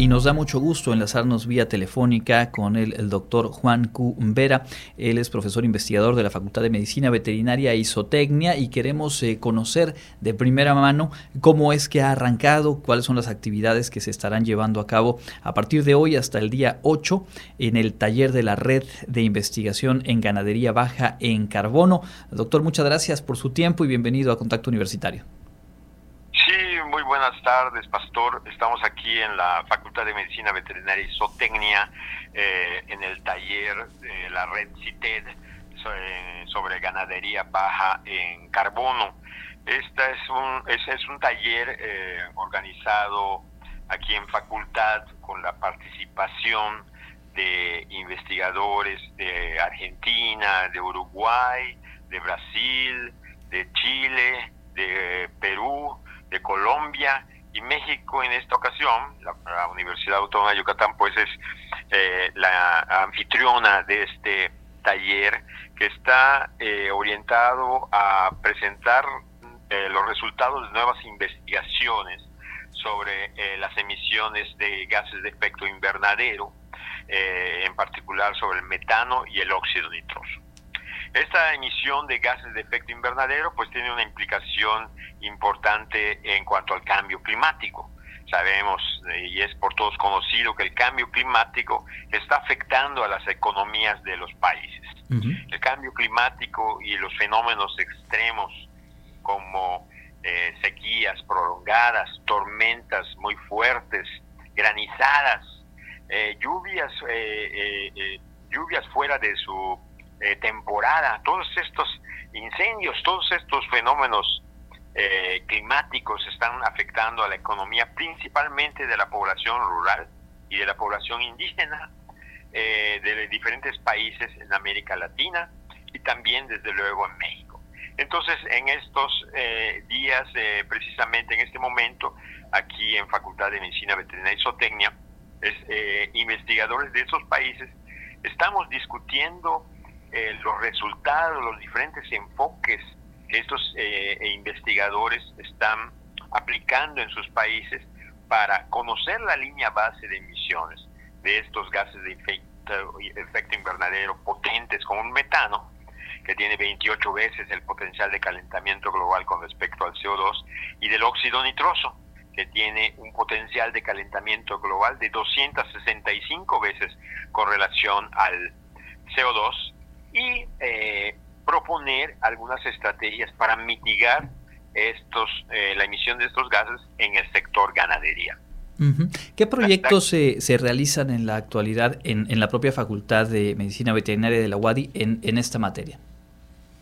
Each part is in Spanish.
y nos da mucho gusto enlazarnos vía telefónica con el, doctor Juan Q. Vera. Él es profesor investigador de la Facultad de Medicina Veterinaria y Zootecnia y queremos eh, conocer de primera mano cómo es que ha arrancado, cuáles son las actividades que se estarán llevando a cabo a partir de hoy hasta el día 8 en el taller de la Red de Investigación en Ganadería Baja en Carbono. Doctor, muchas gracias por su tiempo y bienvenido a Contacto Universitario. Muy buenas tardes, Pastor. Estamos aquí en la Facultad de Medicina Veterinaria y Zootecnia, eh, en el taller de la red CITED sobre ganadería baja en carbono. Este es un, es un taller eh, organizado aquí en facultad con la participación de investigadores de Argentina, de Uruguay, de Brasil, de Chile, de Perú, de Colombia y México en esta ocasión. La, Universidad Autónoma de Yucatán pues es eh, la anfitriona de este taller que está eh, orientado a presentar eh, los resultados de nuevas investigaciones sobre las emisiones de gases de efecto invernadero, en particular sobre el metano y el óxido nitroso. Esta emisión de gases de efecto invernadero pues tiene una implicación importante en cuanto al cambio climático. Sabemos eh, y es por todos conocido que el cambio climático está afectando a las economías de los países. El cambio climático y los fenómenos extremos como eh, sequías prolongadas, tormentas muy fuertes, granizadas, eh, lluvias, lluvias fuera de su eh, temporada, todos estos incendios, todos estos fenómenos eh, climáticos están afectando a la economía principalmente de la población rural y de la población indígena eh, de diferentes países en América Latina y también desde luego en México. Entonces, en estos días, precisamente en este momento, aquí en Facultad de Medicina Veterinaria y Zootecnia, investigadores de esos países, estamos discutiendo eh, los resultados, los diferentes enfoques que estos eh, investigadores están aplicando en sus países para conocer la línea base de emisiones de estos gases de efecto, efecto invernadero potentes como un metano, que tiene 28 veces el potencial de calentamiento global con respecto al CO2, y del óxido nitroso, que tiene un potencial de calentamiento global de 265 veces con relación al CO2 y eh, proponer algunas estrategias para mitigar estos eh, la emisión de estos gases en el sector ganadería. ¿Qué proyectos se, se, realizan en la actualidad en, en, la propia Facultad de Medicina Veterinaria de la UADI en, en esta materia?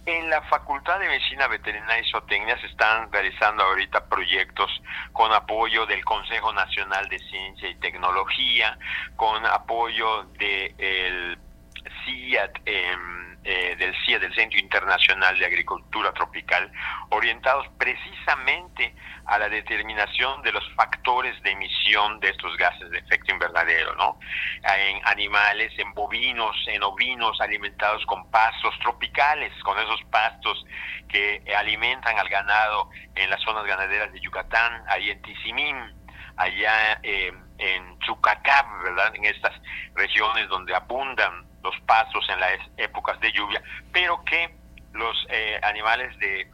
En la Facultad de Medicina Veterinaria y Zootecnia se están realizando ahorita proyectos con apoyo del Consejo Nacional de Ciencia y Tecnología, con apoyo del de CIAT. Eh, eh, del CIE, del Centro Internacional de Agricultura Tropical, orientados precisamente a la determinación de los factores de emisión de estos gases de efecto invernadero, ¿no? En animales, en bovinos, en ovinos alimentados con pastos tropicales, con esos pastos que alimentan al ganado en las zonas ganaderas de Yucatán, ahí en Tizimín, allá eh, en Chucacab, ¿verdad? En estas regiones donde abundan los pastos en las épocas de lluvia, pero que los eh, animales de,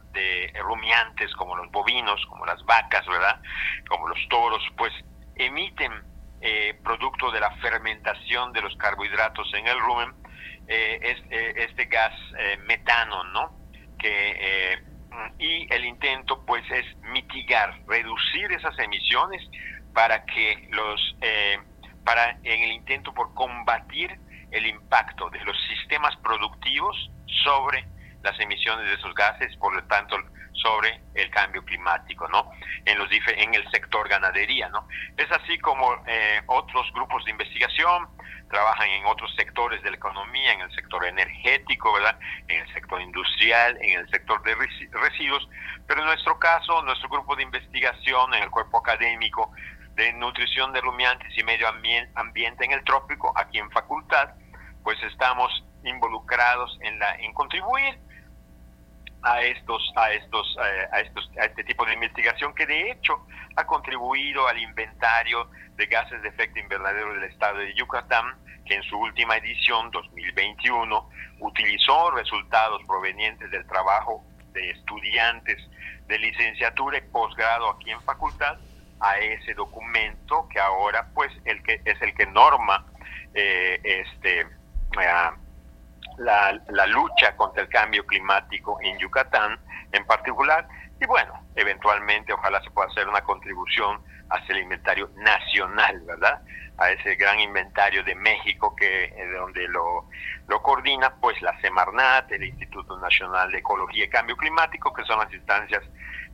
rumiantes como los bovinos, como las vacas, ¿verdad? Como los toros, pues emiten eh, producto de la fermentación de los carbohidratos en el rumen eh, este gas metano, ¿no? Que y el intento pues es mitigar, reducir esas emisiones para que los para en el intento por combatir el impacto de los sistemas productivos sobre las emisiones de esos gases, por lo tanto sobre el cambio climático, ¿no? En los en el sector ganadería, ¿no? Es así como eh, otros grupos de investigación trabajan en otros sectores de la economía, en el sector energético, ¿verdad? En el sector industrial, en el sector de residuos, pero en nuestro caso, nuestro grupo de investigación en el cuerpo académico de nutrición de rumiantes y medio ambiente en el trópico, aquí en facultad, pues estamos involucrados en, la, en contribuir a estos a estos a estos a este tipo de investigación que de hecho ha contribuido al inventario de gases de efecto invernadero del estado de Yucatán que en su última edición 2021 utilizó resultados provenientes del trabajo de estudiantes de licenciatura y posgrado aquí en facultad a ese documento que ahora pues el que es el que norma eh, este la, la lucha contra el cambio climático en Yucatán en particular. Y bueno eventualmente ojalá se pueda hacer una contribución hacia el inventario nacional verdad a ese gran inventario de México que es donde lo, lo coordina pues la Semarnat, el Instituto Nacional de Ecología y Cambio Climático, que son las instancias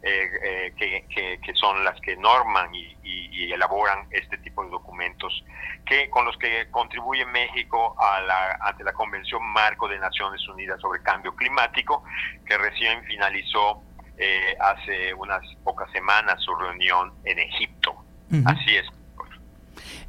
eh, eh, que, son las que norman y, y, elaboran este tipo de documentos que con los que contribuye México a la, ante la Convención Marco de Naciones Unidas sobre Cambio Climático, que recién finalizó eh, hace unas pocas semanas su reunión en Egipto. Así es.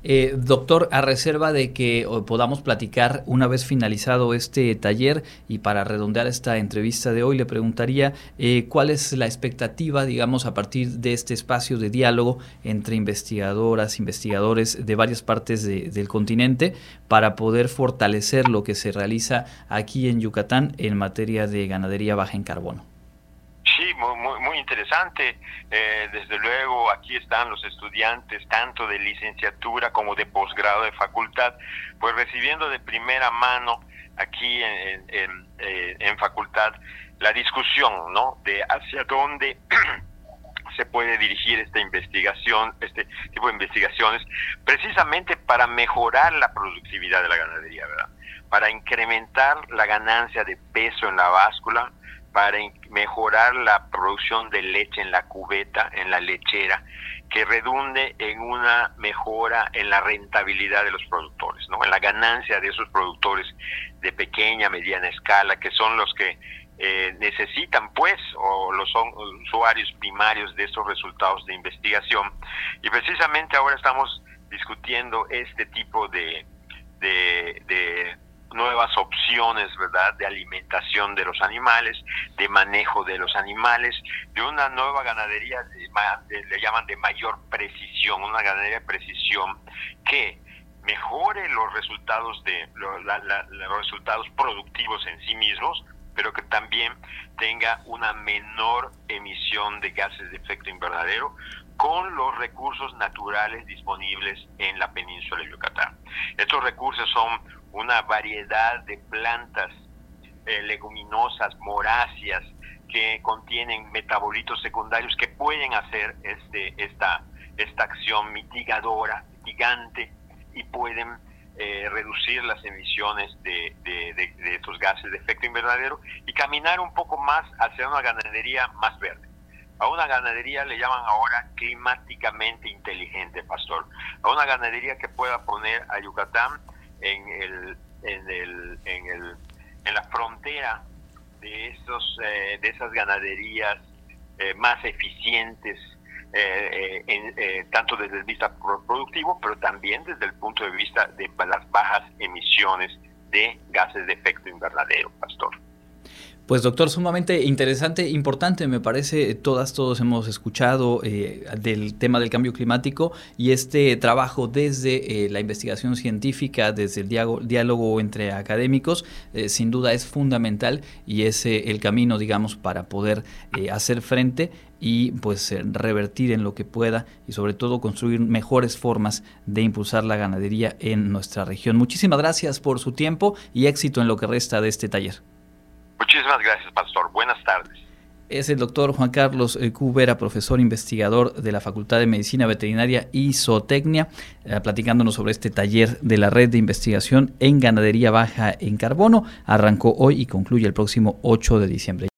Eh, doctor, a reserva de que podamos platicar una vez finalizado este taller y para redondear esta entrevista de hoy, le preguntaría eh, cuál es la expectativa, digamos, a partir de este espacio de diálogo entre investigadoras, investigadores de varias partes del continente para poder fortalecer lo que se realiza aquí en Yucatán en materia de ganadería baja en carbono. Sí, muy, muy, interesante. Eh, desde luego, están los estudiantes, tanto de licenciatura como de posgrado de facultad, pues recibiendo de primera mano aquí en, en, eh, en facultad la discusión, ¿no? De hacia dónde se puede dirigir esta investigación, este tipo de investigaciones, precisamente para mejorar la productividad de la ganadería, ¿verdad? Para incrementar la ganancia de peso en la báscula, para mejorar la producción de leche en la cubeta, en la lechera, que redunde en una mejora en la rentabilidad de los productores, ¿no? en la ganancia de esos productores de pequeña, mediana escala, que son los que eh, necesitan, pues, o los son usuarios primarios de estos resultados de investigación. Y precisamente ahora estamos discutiendo este tipo de, de, de nuevas opciones, ¿verdad?, de alimentación de los animales, de manejo de los animales, de una nueva ganadería, le llaman de mayor precisión, una ganadería de precisión que mejore los resultados de los resultados productivos en sí mismos, pero que también tenga una menor emisión de gases de efecto invernadero con los recursos naturales disponibles en la península de Yucatán. Estos recursos son una variedad de plantas eh, leguminosas, moráceas, que contienen metabolitos secundarios que pueden hacer este, esta, esta acción mitigadora, mitigante, y pueden eh, reducir las emisiones de, de, estos gases de efecto invernadero y caminar un poco más hacia una ganadería más verde. A una ganadería le llaman ahora climáticamente inteligente, pastor. A una ganadería que pueda poner a Yucatán en el, en el, en el, en la frontera de esos, eh, de esas ganaderías eh, más eficientes, eh, tanto desde el vista productivo, pero también desde el punto de vista de las bajas emisiones de gases de efecto invernadero, Pastor. Pues doctor, sumamente interesante, importante, me parece, todas, todos hemos escuchado eh, del tema del cambio climático y este trabajo desde eh, la investigación científica, desde el diálogo, entre académicos, eh, sin duda es fundamental y es el camino, digamos, para poder hacer frente y pues revertir en lo que pueda y sobre todo construir mejores formas de impulsar la ganadería en nuestra región. Muchísimas gracias por su tiempo y éxito en lo que resta de este taller. Muchísimas gracias, Pastor. Buenas tardes. Es el doctor Juan Carlos eh, Cubera, profesor investigador de la Facultad de Medicina Veterinaria y Zootecnia, eh, platicándonos sobre este taller de la red de investigación en ganadería baja en carbono. Arrancó hoy y concluye el próximo 8 de diciembre.